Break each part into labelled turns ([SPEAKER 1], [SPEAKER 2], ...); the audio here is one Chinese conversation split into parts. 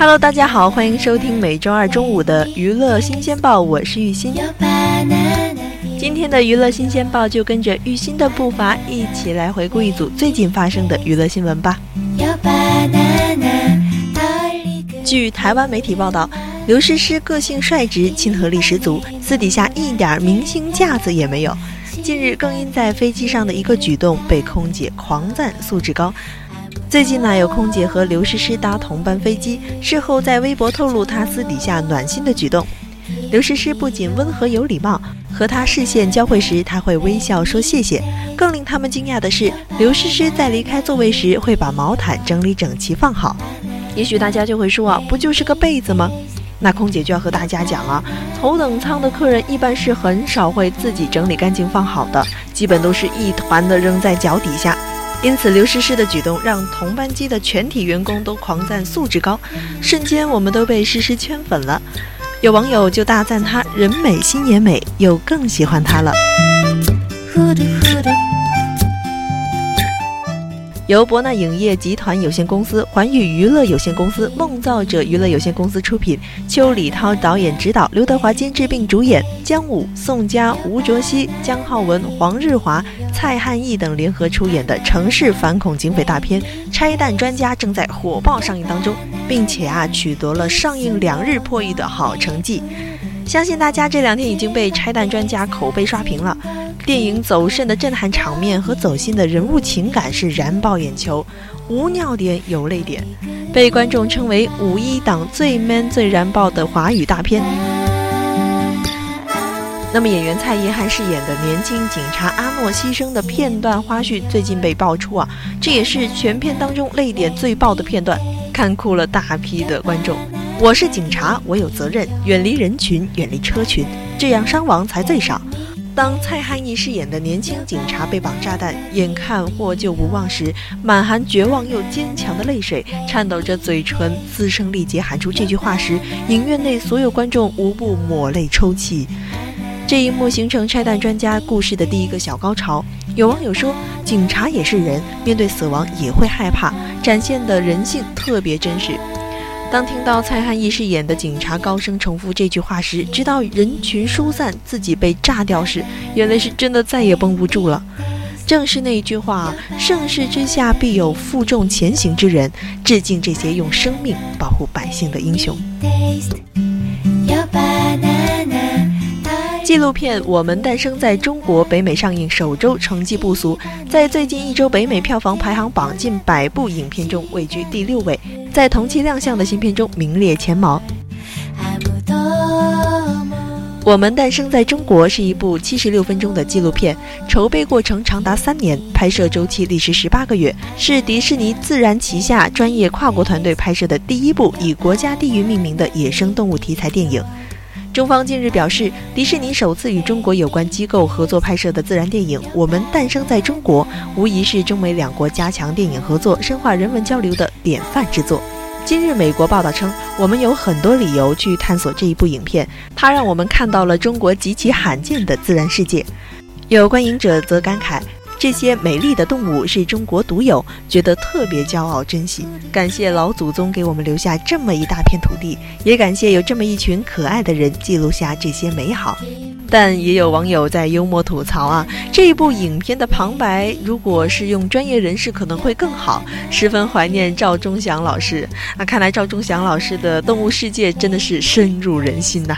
[SPEAKER 1] Hello，大家好，欢迎收听每周二中午的娱乐新鲜报，我是玉鑫。今天的娱乐新鲜报就跟着玉鑫的步伐，一起来回顾一组最近发生的娱乐新闻吧。据台湾媒体报道。刘诗诗个性率直，亲和力十足，私底下一点明星架子也没有。近日更因在飞机上的一个举动被空姐狂赞素质高。最近呢，有空姐和刘诗诗搭同班飞机，事后在微博透露她私底下暖心的举动。刘诗诗不仅温和有礼貌，和她视线交汇时，她会微笑说谢谢。更令他们惊讶的是，刘诗诗在离开座位时会把毛毯整理整齐放好。也许大家就会说啊，不就是个被子吗？那空姐就要和大家讲啊，头等舱的客人一般是很少会自己整理干净放好的，基本都是一团的扔在脚底下。因此，刘诗诗的举动让同班机的全体员工都狂赞素质高，瞬间我们都被诗诗圈粉了。有网友就大赞她人美心也美，又更喜欢她了。由博纳影业集团有限公司、环宇娱乐有限公司、梦造者娱乐有限公司出品，邱礼涛导演执导，刘德华监制并主演，姜武、宋佳、吴卓羲、姜浩文、黄日华、蔡汉义等联合出演的城市反恐警匪大片《拆弹专家》正在火爆上映当中，并且啊取得了上映两日破亿的好成绩。相信大家这两天已经被《拆弹专家》口碑刷屏了。电影走肾的震撼场面和走心的人物情感是燃爆眼球，无尿点有泪点，被观众称为五一档最 man 最燃爆的华语大片。那么演员蔡依汉饰演的年轻警察阿诺牺牲的片段花絮最近被爆出啊，这也是全片当中泪点最爆的片段，看哭了大批的观众。我是警察，我有责任远离人群，远离车群，这样伤亡才最少。当蔡汉义饰演的年轻警察被绑炸弹，眼看获救无望时，满含绝望又坚强的泪水，颤抖着嘴唇，嘶声力竭喊出这句话时，影院内所有观众无不抹泪抽泣。这一幕形成拆弹专家故事的第一个小高潮。有网友说：“警察也是人，面对死亡也会害怕，展现的人性特别真实。”当听到蔡汉义饰演的警察高声重复这句话时，直到人群疏散，自己被炸掉时，原来是真的再也绷不住了。正是那一句话：“盛世之下必有负重前行之人。”致敬这些用生命保护百姓的英雄。纪录片《我们诞生在中国》北美上映首周成绩不俗，在最近一周北美票房排行榜近百部影片中位居第六位。在同期亮相的新片中名列前茅。我们诞生在中国是一部七十六分钟的纪录片，筹备过程长达三年，拍摄周期历时十八个月，是迪士尼自然旗下专业跨国团队拍摄的第一部以国家地域命名的野生动物题材电影。中方近日表示，迪士尼首次与中国有关机构合作拍摄的自然电影《我们诞生在中国》，无疑是中美两国加强电影合作、深化人文交流的典范之作。今日，美国报道称，我们有很多理由去探索这一部影片，它让我们看到了中国极其罕见的自然世界。有观影者则感慨。这些美丽的动物是中国独有，觉得特别骄傲、珍惜。感谢老祖宗给我们留下这么一大片土地，也感谢有这么一群可爱的人记录下这些美好。但也有网友在幽默吐槽啊，这一部影片的旁白如果是用专业人士可能会更好。十分怀念赵忠祥老师那，看来赵忠祥老师的动物世界真的是深入人心呐。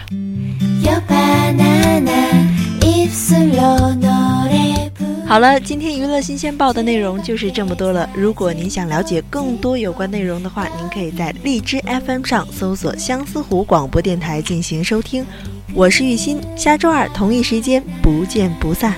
[SPEAKER 1] 好了，今天娱乐新鲜报的内容就是这么多了。如果您想了解更多有关内容的话，您可以在荔枝 FM 上搜索相思湖广播电台进行收听。我是玉鑫，下周二同一时间不见不散。